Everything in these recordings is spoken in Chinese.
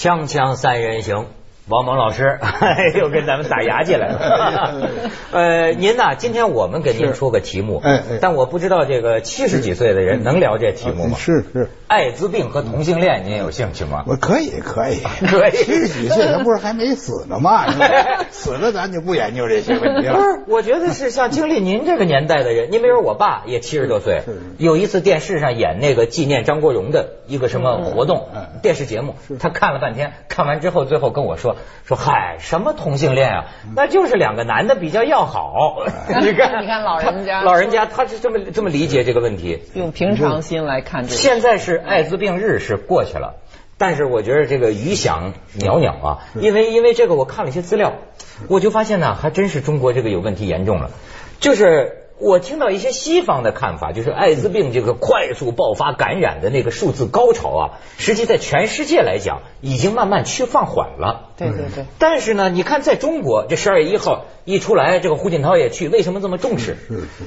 锵锵三人行，王蒙老师 又跟咱们打牙祭来了。呃，您呐，今天我们给您出个题目，哎哎但我不知道这个七十几岁的人能聊这题目吗？是是，艾滋病和同性恋，您有兴趣吗？我可以可以 可以七十几岁他不是还没死呢吗？死了咱就不研究这些问题了。不是，我觉得是像经历您这个年代的人，您比如我爸也七十多岁，有一次电视上演那个纪念张国荣的一个什么活动电视节目，他看了半天，看完之后最后跟我说说嗨，什么同性恋啊，那就是两个男的比较要好。你看，你看老人家老人家他是这么这么理解这个问题。用平常心来看这个。现在是艾滋病日是过去了，但是我觉得这个余响袅袅啊，因为因为这个我看了一些资料，我就发现呢，还真是中国这个有问题严重了，就是。我听到一些西方的看法，就是艾滋病这个快速爆发感染的那个数字高潮啊，实际在全世界来讲已经慢慢趋放缓了。对对对，但是呢，你看在中国这十二月一号一出来，这个胡锦涛也去，为什么这么重视？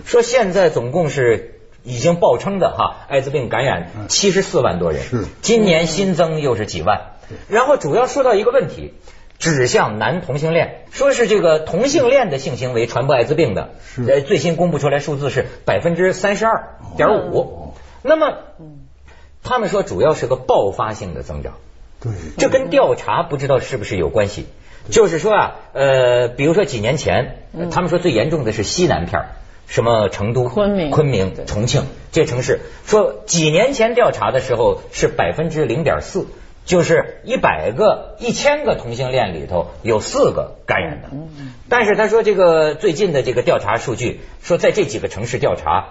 说现在总共是已经报称的哈，艾滋病感染七十四万多人，是今年新增又是几万，然后主要说到一个问题。指向男同性恋，说是这个同性恋的性行为传播艾滋病的，是呃，最新公布出来数字是百分之三十二点五。那么，他们说主要是个爆发性的增长。对，这跟调查不知道是不是有关系。就是说啊，呃，比如说几年前，他们说最严重的是西南片儿什么成都、昆明昆明、重庆这些城市，说几年前调查的时候是百分之零点四，就是一百个、一千个同性恋里头有四个感染的。但是他说这个最近的这个调查数据，说在这几个城市调查，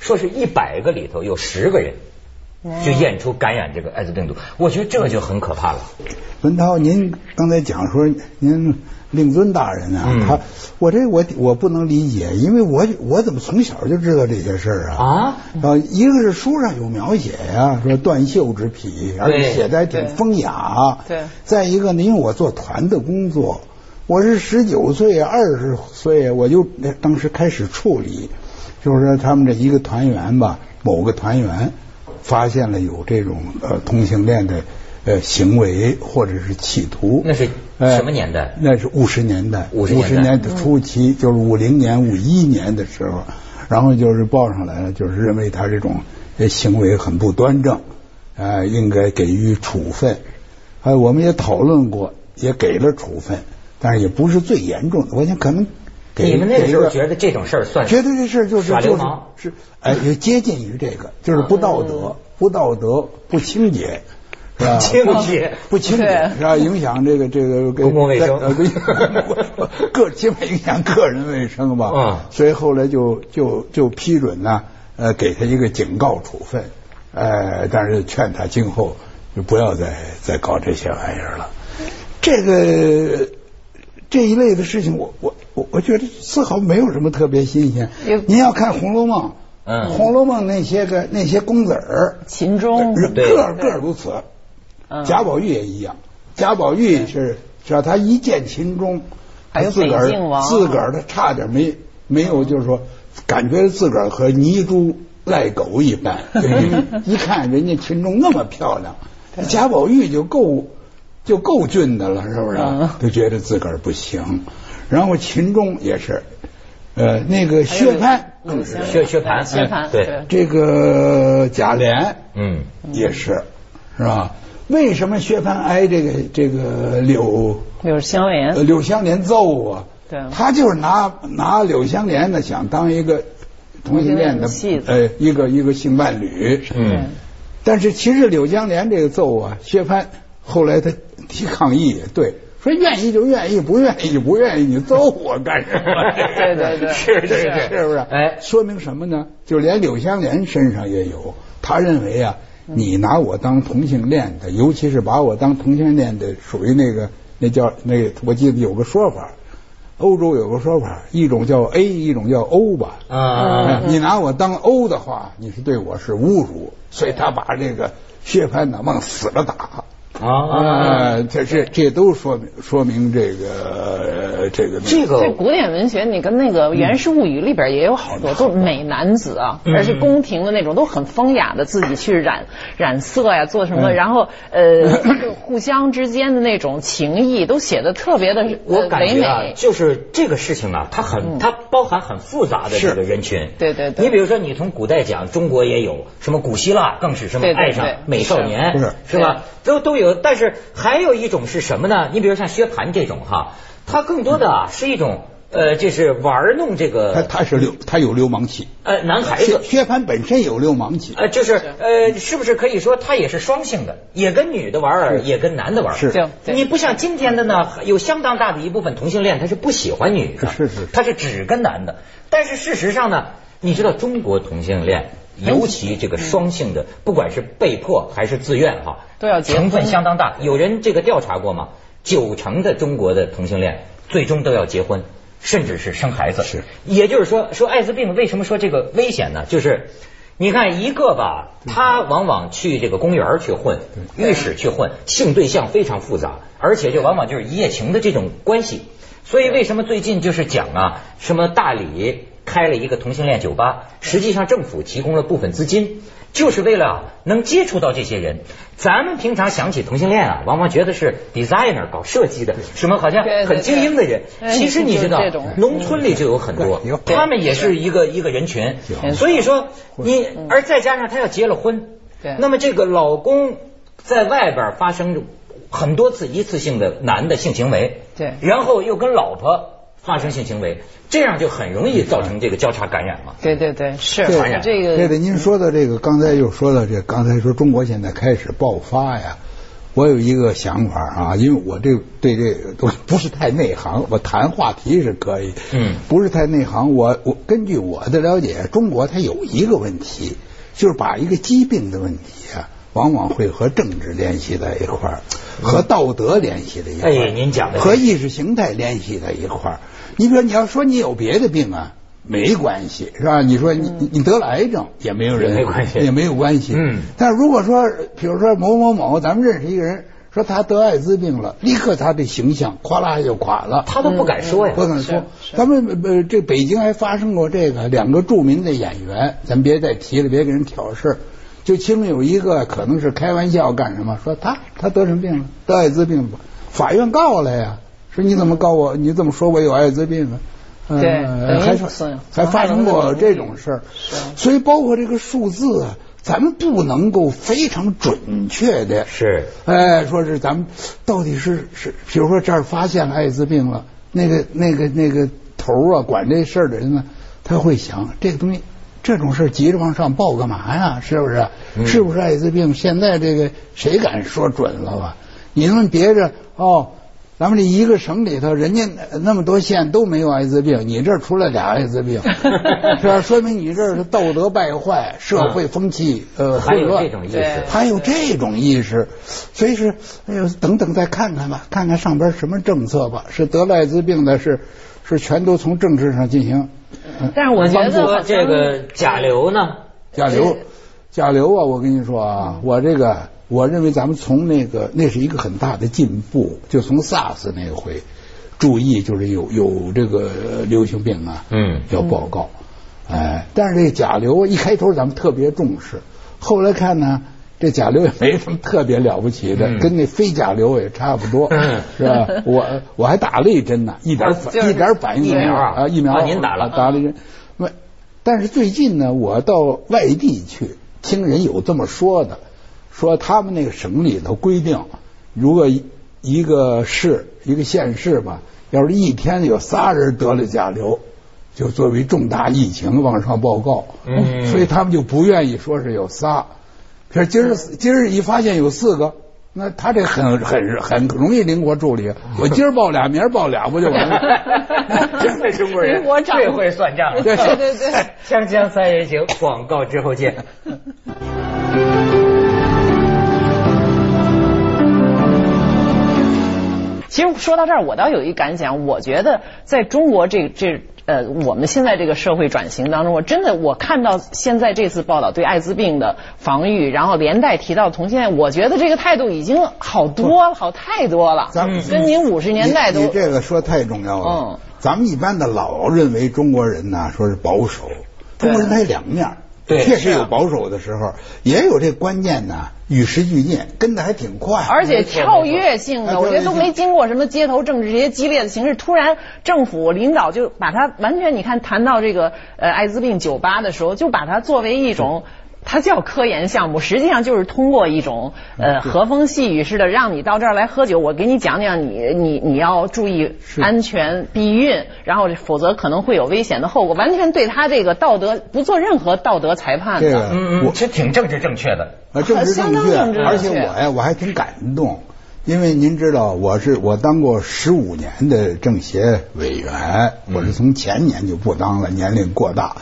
说是一百个里头有十个人就验出感染这个艾滋病毒，我觉得这就很可怕了。文涛，您刚才讲说您令尊大人啊，嗯他我这我我不能理解，因为我我怎么从小就知道这些事儿啊？啊，啊，一个是书上有描写呀、说断袖之癖，而且写的还挺风雅。对再一个呢，因为我做团的工作，我是十九岁、二十岁，我就当时开始处理，就是说他们这一个团员吧，某个团员发现了有这种呃同性恋的呃行为或者是企图。那是呃什么年代？那是五十年代，五十年代初期，就是五零年、五一年的时候，然后就是报上来了，就是认为他这种呃行为很不端正，呃，应该给予处分。呃，我们也讨论过，也给了处分，但是也不是最严重的。我想可能给你们那个时候觉得这种事儿算觉得这事儿就是就是耍流氓是哎，也接近于这个，就是不道德、不道德、不清洁。是吧？清洁不清洁是吧？影响这个这个 公共卫生 个起码影响个人卫生吧。嗯所以后来就就就批准呢，呃，给他一个警告处分，呃，但是劝他今后就不要再再搞这些玩意儿了。这个这一类的事情，我我我我觉得丝毫没有什么特别新鲜。您要看《红楼梦》，嗯红楼梦》那些个那些公子儿，秦钟个个如此。嗯贾宝玉也一样，贾宝玉是只要他一见秦钟，还有他自个儿自个儿他差点没没有，就是说感觉自个儿和泥猪赖狗一般。一看人家秦钟那么漂亮，贾宝玉就够就够俊的了，是不是嗯？就觉得自个儿不行。然后秦钟也是，呃，那个薛蟠更是。薛薛蟠薛蟠对这个贾琏嗯，也是，是吧？为什么薛蟠挨这个这个柳柳香呃莲，柳湘莲揍啊？对。他就是拿拿柳湘莲呢，想当一个同性恋的呃一个一个性伴侣。嗯，但是其实柳湘莲这个揍啊，薛蟠后来他提抗议，对，说愿意就愿意，不愿意就不愿意，你揍我干什么？对对对 是对是，是不是？哎说明什么呢？就连柳湘莲身上也有，他认为啊，你拿我当同性恋的，尤其是把我当同性恋的，属于那个那叫那个，我记得有个说法，欧洲有个说法，一种叫 A，一种叫 O 吧。啊，哎你拿我当 O 的话，你是对我是侮辱，所以他把这个薛蟠呢往死了打。啊，这这这都说明说明这个个这个这个这古典文学，你跟那个《源氏物语》里边也有好多，都是美男子啊，嗯而且宫廷的那种都很风雅的，自己去染染色呀，做什么，然后呃，互相之间的那种情谊都写的特别的我感唯觉。就是这个事情啊，它很它包含很复杂的这个人群。对对对你比如说，你从古代讲，中国也有什么古希腊，更是什么爱上美少年，是是吧？都都有。但是还有一种是什么呢？你比如像薛蟠这种哈，他更多的啊是一种呃，就是玩弄这个他他是流他有流氓气，呃男孩子。薛蟠本身有流氓气，呃，就是呃，是不是可以说他也是双性的，也跟女的玩儿，也跟男的玩儿？是对对你不像今天的呢，有相当大的一部分同性恋他是不喜欢女的，是是是他是只跟男的。但是事实上呢，你知道中国同性恋，尤其这个双性的，不管是被迫还是自愿哈，都要结婚成分相当大。有人这个调查过吗？九成的中国的同性恋最终都要结婚，甚至是生孩子。是，也就是说，说艾滋病为什么说这个危险呢？就是你看一个吧，他往往去这个公园去混，浴室去混，性对象非常复杂，而且就往往就是一夜情的这种关系。所以为什么最近就是讲啊，什么大理开了一个同性恋酒吧，实际上政府提供了部分资金。就是为了啊能接触到这些人，咱们平常想起同性恋啊，往往觉得是 designer 搞设计的，什么好像很精英的人。对其实你知道农村里就有很多，他们也是一个一个人群。所以说你，而再加上他要结了婚，那么这个老公在外边发生很多次一次性的男的性行为，对。然后又跟老婆发生性行为，这样就很容易造成这个交叉感染嘛。对对对，是对传染这个对对，您说的这个，刚才又说到这，刚才说中国现在开始爆发呀，我有一个想法啊，因为我这对这个都不是太内行，我谈话题是可以，嗯不是太内行。我我根据我的了解，中国它有一个问题，就是把一个疾病的问题啊，往往会和政治联系在一块儿，和道德联系在一块儿，哎您讲的和意识形态联系在一块儿。你比如你要说你有别的病啊，没关系是吧？你说你你你得了癌症也没有人也没关系也没有关系。嗯但是如果说，比如说某某某，咱们认识一个人，说他得艾滋病了，立刻他的形象哗啦就垮了。他都不敢说呀。不敢说，咱们呃这北京还发生过这个两个著名的演员，咱别再提了，别给人挑事儿。就其中有一个可能是开玩笑干什么，说他他得什么病了？得艾滋病不，法院告了呀，说你怎么告我？你怎么说我有艾滋病啊？呃对还是是还发生过这种事儿，所以包括这个数字啊，咱们不能够非常准确的是，哎，说是咱们到底是是，比如说这儿发现了艾滋病了，那个那个那个头儿啊，管这事儿的人呢，他会想这个东西，这种事急着往上报干嘛呀？是不是？嗯是不是艾滋病？现在这个谁敢说准了吧？你们别着哦。咱们这一个省里头，人家那么多县都没有艾滋病，你这儿出来俩艾滋病，是吧？说明你这是道德败坏，社会风气呃还有混乱，这种意识。还有这种意识，所以是，哎呦，等等再看看吧，看看上边什么政策吧，是得了艾滋病的，是是全都从政治上进行。嗯但是我觉得说这个甲流呢，甲流，甲流啊，我跟你说啊，我这个我认为咱们从那个那是一个很大的进步，就从 SARS 那回，注意就是有有这个流行病啊，嗯要报告，哎，但是这个甲流一开头咱们特别重视，后来看呢。这甲流也没什么特别了不起的，嗯跟那非甲流也差不多，嗯是吧？我我还打了一针呢，一点啊反就是一点反应没有啊啊，疫苗啊您打了打了一针。没，但是最近呢，我到外地去，听人有这么说的，说他们那个省里头规定，如果一一个市一个县市吧，要是一天有仨人得了甲流，就作为重大疫情往上报告，嗯所以他们就不愿意说是有仨。可是今儿今儿一发现有四个，那他这很 很很容易灵活处理。我今儿报俩，明儿报俩，不就完了？真的中国人最会算账了。对对对对 锵锵三人行，广告之后见。其实说到这儿，我倒有一感想，我觉得在中国这这。呃，我们现在这个社会转型当中，我真的我看到现在这次报道对艾滋病的防御，然后连带提到同性恋，我觉得这个态度已经好多了，好太多了。咱们跟您五十年代都你这个说太重要了。嗯咱们一般的老认为中国人呢，说是保守，中国人他有两面儿，对确实有保守的时候，也有这观念呢，与时俱进，跟的还挺快。而且跳跃性哎的，我觉得都没经过什么街头政治这些激烈的形式，突然政府领导就把它完全，你看谈到这个呃艾滋病酒吧的时候，就把它作为一种。它叫科研项目，实际上就是通过一种呃和风细雨似的，让你到这儿来喝酒。我给你讲讲你你你要注意安全避孕，然后否则可能会有危险的后果。完全对他这个道德不做任何道德裁判的。这个嗯嗯，这挺政治正确的。啊，政治正相当政治确，正确而且我呀，我还挺感动，因为您知道，我是我当过十五年的政协委员，我是从前年就不当了，年龄过大。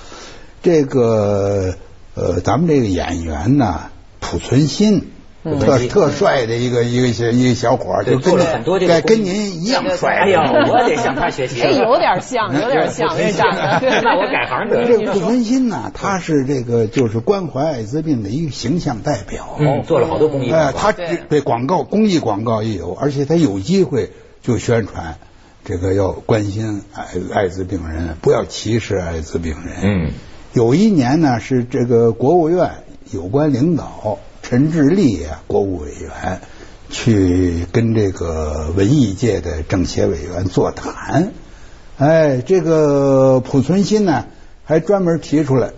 这个呃，咱们这个演员呢，濮存昕。特嗯特帅的一个一个小一个小伙儿，就跟做了很多这个跟您一样帅。哎呀，我得向他学习。这有点像，有点像，这长得。那我改行得了这濮存昕呢，他是这个就是关怀艾滋病的一个形象代表。嗯，做了好多公益广哎，告。他对对广告、公益广告也有，而且他有机会就宣传这个要关心艾艾滋病人，不要歧视艾滋病人。嗯，有一年呢，是这个国务院有关领导陈志立啊，国务委员去跟这个文艺界的政协委员座谈。哎，这个濮存昕呢，还专门提出来，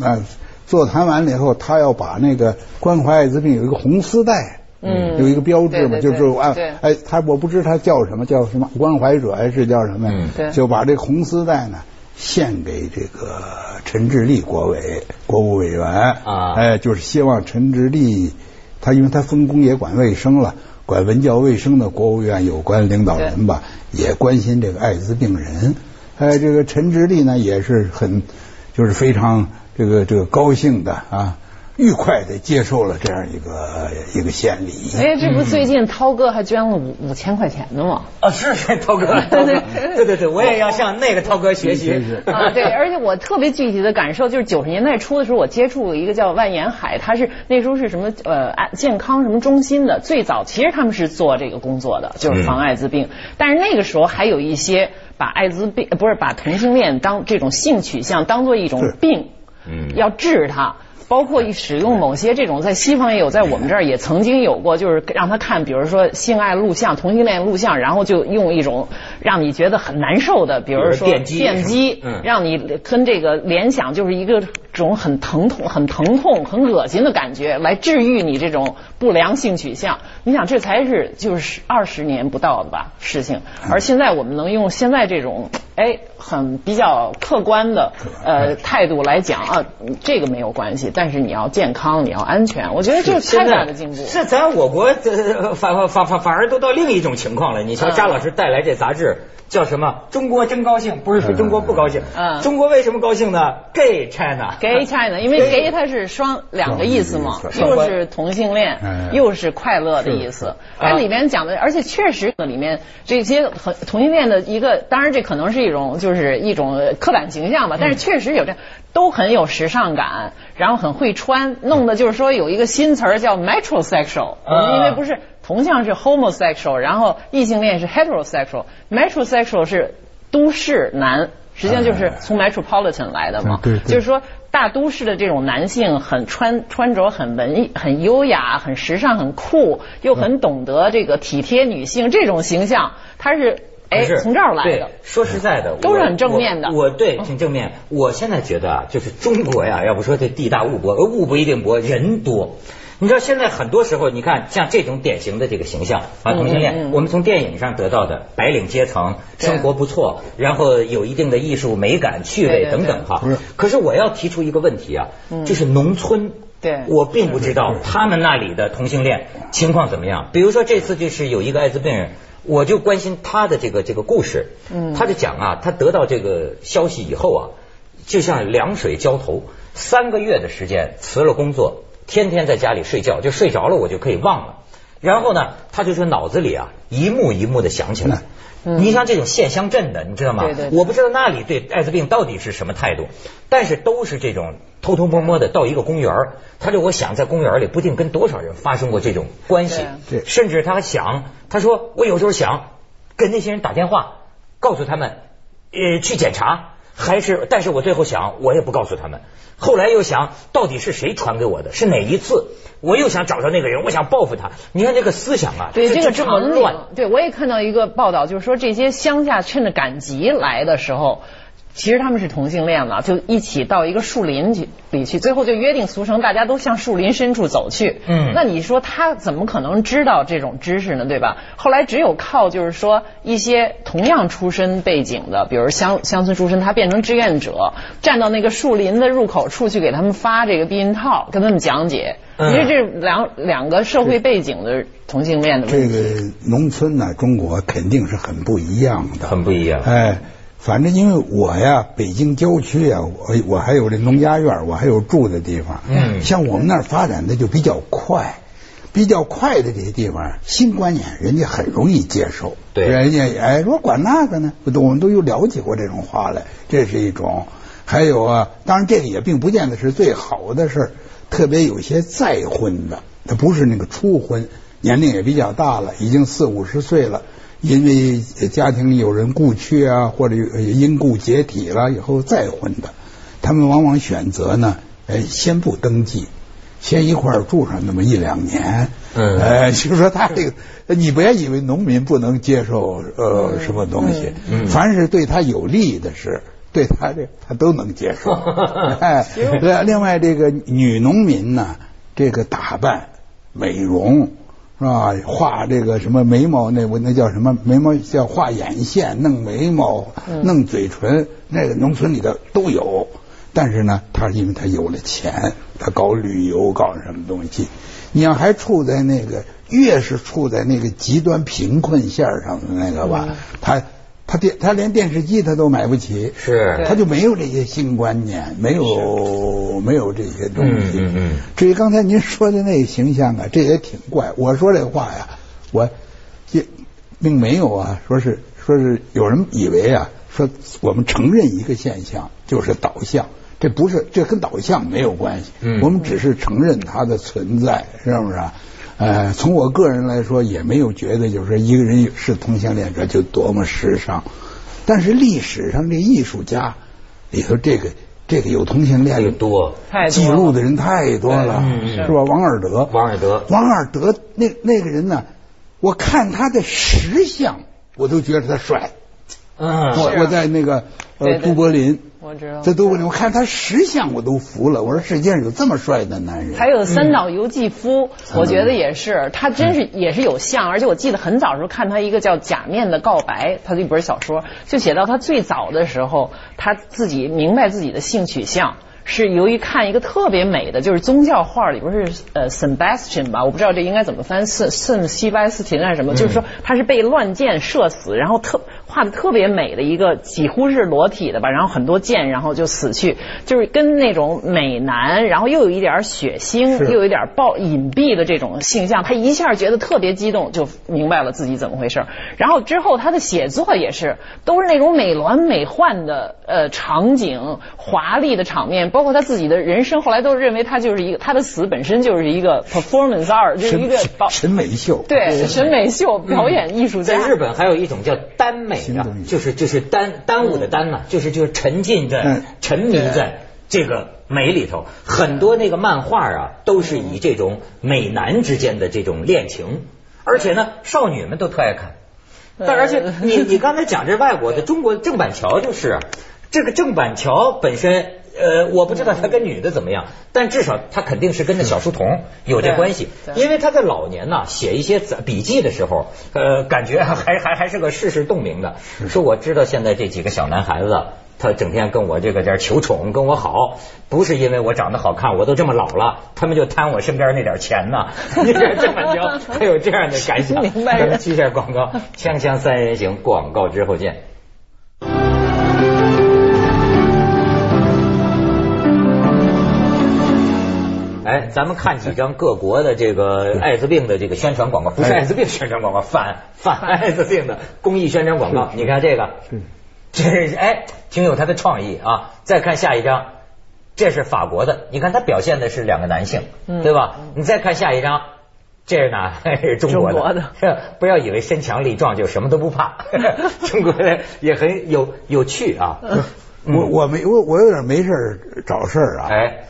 啊，座谈完了以后，他要把那个关怀艾滋病有一个红丝带，嗯有一个标志嘛，对对对就是啊对，哎，他我不知他叫什么，叫什么关怀者还是叫什么呀？嗯对就把这红丝带呢献给这个陈志立国委国务委员啊哎，就是希望陈志立他因为他分工也管卫生了。管文教卫生的国务院有关领导人吧，也关心这个艾滋病人。哎，这个陈志立呢也是很，就是非常这个这个高兴的啊，愉快的接受了这样一个一个献礼。哎，这不最近涛哥还捐了五五千块钱呢吗？啊，是 是涛哥，涛哥，对对 对，我也要向那个涛哥学习。啊，对，而且我特别具体的感受就是九十年代初的时候，我接触了一个叫万延海，他是那时候是什么呃安健康什么中心的，最早其实他们是做这个工作的，就是防艾滋病，但是那个时候还有一些把艾滋病呃不是把同性恋当这种性取向当做一种病，嗯要治它。包括使用某些这种，在西方也有，在我们这儿也曾经有过，就是让他看，比如说性爱录像、同性恋录像，然后就用一种让你觉得很难受的，比如说电击电击，嗯。让你跟这个联想就是一个种很疼痛、很疼痛、很恶心的感觉，来治愈你这种不良性取向。你想，这才是就是二十年不到的吧事情，而现在我们能用现在这种哎很比较客观的呃态度来讲啊，这个没有关系，但是你要健康，你要安全，我觉得这是太大的进步。是咱我国呃反反反反反而都到另一种情况了。你瞧，嗯扎老师带来这杂志叫什么？中国真高兴，不是说中国不高兴。嗯中国为什么高兴呢？Gay China。Gay China，因为 gay 它是双两个意思嘛，双又是同性恋，嗯又是快乐的意思。它里面讲的，而且确实里面这些很同性恋的一个，当然这可能是一种就是一种刻板形象吧，但是确实有这都很有时尚感，然后很会穿，弄的就是说有一个新词儿叫 metrosexual，我们因为不是同向是 homosexual，然后异性恋是 heterosexual，metrosexual 是都市男。实际上就是从 metropolitan 来的嘛，对对。就是说大都市的这种男性很穿穿着很文艺、很优雅、很时尚、很酷，又很懂得这个体贴女性这种形象，他是哎不是从这儿来对的。说实在的，都是很正面的我我对挺正面。我现在觉得啊，就是中国呀，要不说这地大物博，呃物不一定博，人多。你知道现在很多时候，你看像这种典型的这个形象啊，同性恋，嗯嗯嗯我们从电影上得到的白领阶层，生活不错，然后有一定的艺术美感、趣味等等哈。可是我要提出一个问题啊，就是农村。对我并不知道他们那里的同性恋情况怎么样。比如说这次就是有一个艾滋病人，我就关心他的这个这个故事。嗯他就讲啊，他得到这个消息以后啊，就像凉水浇头，三个月的时间辞了工作，天天在家里睡觉，就睡着了我就可以忘了。然后呢，他就说脑子里啊一幕一幕的想起来。你像这种县乡镇的，你知道吗？对对对。我不知道那里对艾滋病到底是什么态度，但是都是这种偷偷摸摸的到一个公园儿他就我想在公园里不定跟多少人发生过这种关系，甚至他还想，他说我有时候想跟那些人打电话，告诉他们，呃，去检查。还是，但是我最后想，我也不告诉他们。后来又想到底是谁传给我的，是哪一次？我又想找到那个人，我想报复他。你看这个思想啊，对这个这么乱。对我也看到一个报道，就是说这些乡下趁着赶集来的时候，其实他们是同性恋了，就一起到一个树林去里去，最后就约定俗成，大家都向树林深处走去。嗯那你说他怎么可能知道这种知识呢？对吧？后来只有靠就是说一些同样出身背景的，比如乡乡村出身，他变成志愿者，站到那个树林的入口处去给他们发这个避孕套，跟他们讲解。嗯其实这两两个社会背景的同性恋的问题。这个农村呢，中国肯定是很不一样的，很不一样哎，反正因为我呀，北京郊区呀，我我还有这农家院，我还有住的地方。嗯像我们那儿发展的就比较快，比较快的这些地方，新观念人家很容易接受。对人家哎说管那个呢，我都我们都有了解过这种话来，这是一种。还有啊，当然这个也并不见得是最好的事儿，特别有些再婚的，他不是那个初婚，年龄也比较大了，已经四五十岁了，因为家庭里有人故去啊，或者有因故解体了以后再婚的，他们往往选择呢，哎，先不登记，先一块儿住上那么一两年，嗯 哎，就是说他这个，你别以为农民不能接受呃什么东西，嗯凡是对他有利的事。对他这他都能接受，哎，另另外这个女农民呢，这个打扮、美容是吧？画这个什么眉毛，那我那叫什么眉毛叫画眼线、弄眉毛、弄嘴唇，那个农村里头都有。但是呢，他因为他有了钱，他搞旅游，搞什么东西，你要还处在那个越是处在那个极端贫困线上的那个吧，他他电他连电视机他都买不起，是他就没有这些新观念，没有没有这些东西。嗯嗯嗯至于刚才您说的那个形象啊，这也挺怪。我说这话呀，我这并没有啊，说是说是有人以为啊，说我们承认一个现象就是导向，这不是这跟导向没有关系。嗯我们只是承认它的存在，是不是啊？呃，从我个人来说，也没有觉得就是说一个人是同性恋者就多么时尚。但是历史上这艺术家里头，这个这个有同性恋的多太记录的人太多了，是吧？王尔德，王尔德王尔德那那个人呢，我看他的石像，我都觉得他帅。嗯我我在那个呃对对都柏林，我知道。在都柏林，我看他石像我都服了。我说世界上有这么帅的男人，还有三岛由纪夫，嗯。我觉得也是，他真是也是有像，而且我记得很早的时候看他一个叫《假面的告白》，他的一本小说，就写到他最早的时候，他自己明白自己的性取向。是由于看一个特别美的，就是宗教画里边是呃 Sebastian 吧，我不知道这应该怎么翻，圣圣西巴斯廷还是什么，就是说他是被乱箭射死，然后特画的特别美的一个，几乎是裸体的吧，然后很多剑，然后就死去，就是跟那种美男，然后又有一点血腥，又有一点暴隐蔽的这种形象，他一下觉得特别激动，就明白了自己怎么回事。然后之后他的写作也是都是那种美轮美奂的呃场景，华丽的场面，包括他自己的人生，后来都认为他就是一个他的死本身就是一个 performance art，就是一个审美秀，对审美秀表演艺术家。在日本还有一种叫耽美就是就是耽耽误的耽嘛，就是就是沉浸在嗯沉迷在这个美里头。很多那个漫画啊，都是以这种美男之间的这种恋情，而且呢，少女们都特爱看。但而且 你你刚才讲这外国的，中国郑板桥就是这个郑板桥本身。呃，我不知道他跟女的怎么样，但至少他肯定是跟那小书童有这关系，因为他在老年呐写一些笔记的时候，呃，感觉还还还是个世事洞明的。说我知道现在这几个小男孩子，他整天跟我这个这儿求宠，跟我好，不是因为我长得好看，我都这么老了，他们就贪我身边那点钱呐。这么着，他有这样的感想。明白人咱们去一下广告，锵锵三人行，广告之后见。哎，咱们看几张各国的这个艾滋病的这个宣传广告，不是艾滋病宣传广告，反反艾滋病的公益宣传广告。你看这个，这哎，挺有他的创意啊。再看下一张，这是法国的，你看他表现的是两个男性，对吧？你再看下一张。这是哪？是中国的。不要以为身强力壮就什么都不怕，中国人也很有有趣啊。我我没我我有点没事找事儿啊。哎，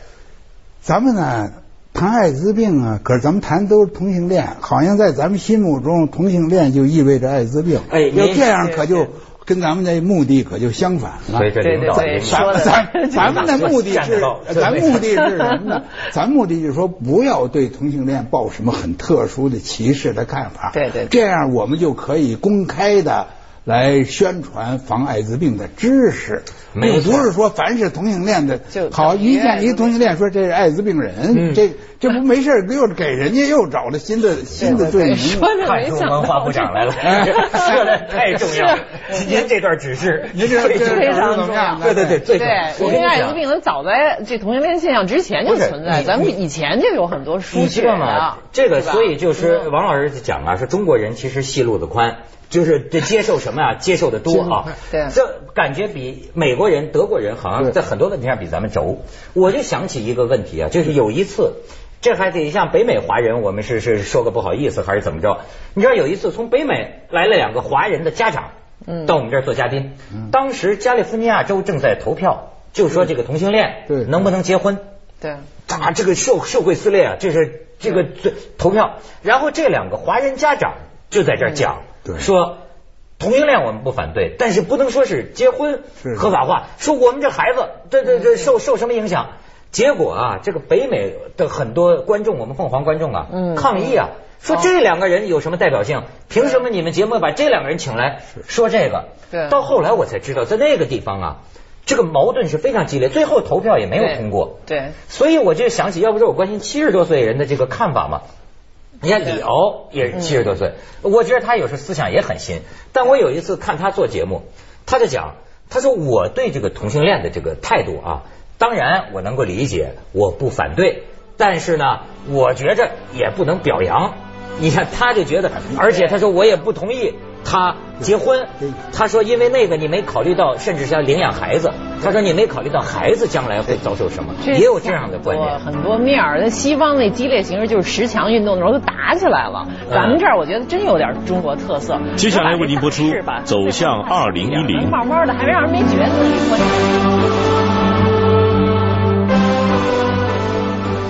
咱们呢谈艾滋病啊，可是咱们谈都是同性恋，好像在咱们心目中同性恋就意味着艾滋病。哎，要这样可就。跟咱们的目的可就相反了。对对对，咱咱咱们的目的是，咱目的是什么呢？咱目的就是说，不要对同性恋抱什么很特殊的歧视的看法。对对，这样我们就可以公开的。来宣传防艾滋病的知识，并不是说凡是同性恋的，好一见一同性恋说这是艾滋病人，这这不没事又给人家又找了新的新的罪名。汉族文化部长来了，说的太重要了。您这段指示，您这这非常重要。对对对，对。因为艾滋病它早在这同性恋现象之前就存在，咱们以前就有很多书写嘛。这个所以就是王老师讲啊，说中国人其实戏路子宽。就是这接受什么啊？接受的多啊！对，这感觉比美国人、德国人好像在很多问题上比咱们轴。我就想起一个问题啊，就是有一次，这还得像北美华人，我们是是说个不好意思还是怎么着？你知道有一次从北美来了两个华人的家长，嗯，到我们这儿做嘉宾。当时加利福尼亚州正在投票，就说这个同性恋能不能结婚？对，啊，这个社社会撕裂啊，这是这个投票。然后这两个华人家长就在这儿讲。说同性恋我们不反对，但是不能说是结婚合法化。说我们这孩子，对对对，受受什么影响？结果啊，这个北美的很多观众，我们凤凰观众啊，抗议啊，说这两个人有什么代表性？凭什么你们节目把这两个人请来说这个？对。到后来我才知道，在那个地方啊，这个矛盾是非常激烈，最后投票也没有通过。对。所以我就想起，要不是我关心七十多岁人的这个看法嘛。你看李敖也七十多岁，我觉得他有时候思想也很新。但我有一次看他做节目，他就讲，他说我对这个同性恋的这个态度啊，当然我能够理解，我不反对，但是呢，我觉着也不能表扬。你看他就觉得，而且他说我也不同意。他结婚，他说因为那个你没考虑到，甚至是要领养孩子。他说你没考虑到孩子将来会遭受什么，也有这样的观念。很多面儿，那西方那激烈形式就是十强运动的时候都打起来了。咱们这儿我觉得真有点中国特色。接下来为您播出《走向 二零一零》。慢慢的，还没让人没觉得自己关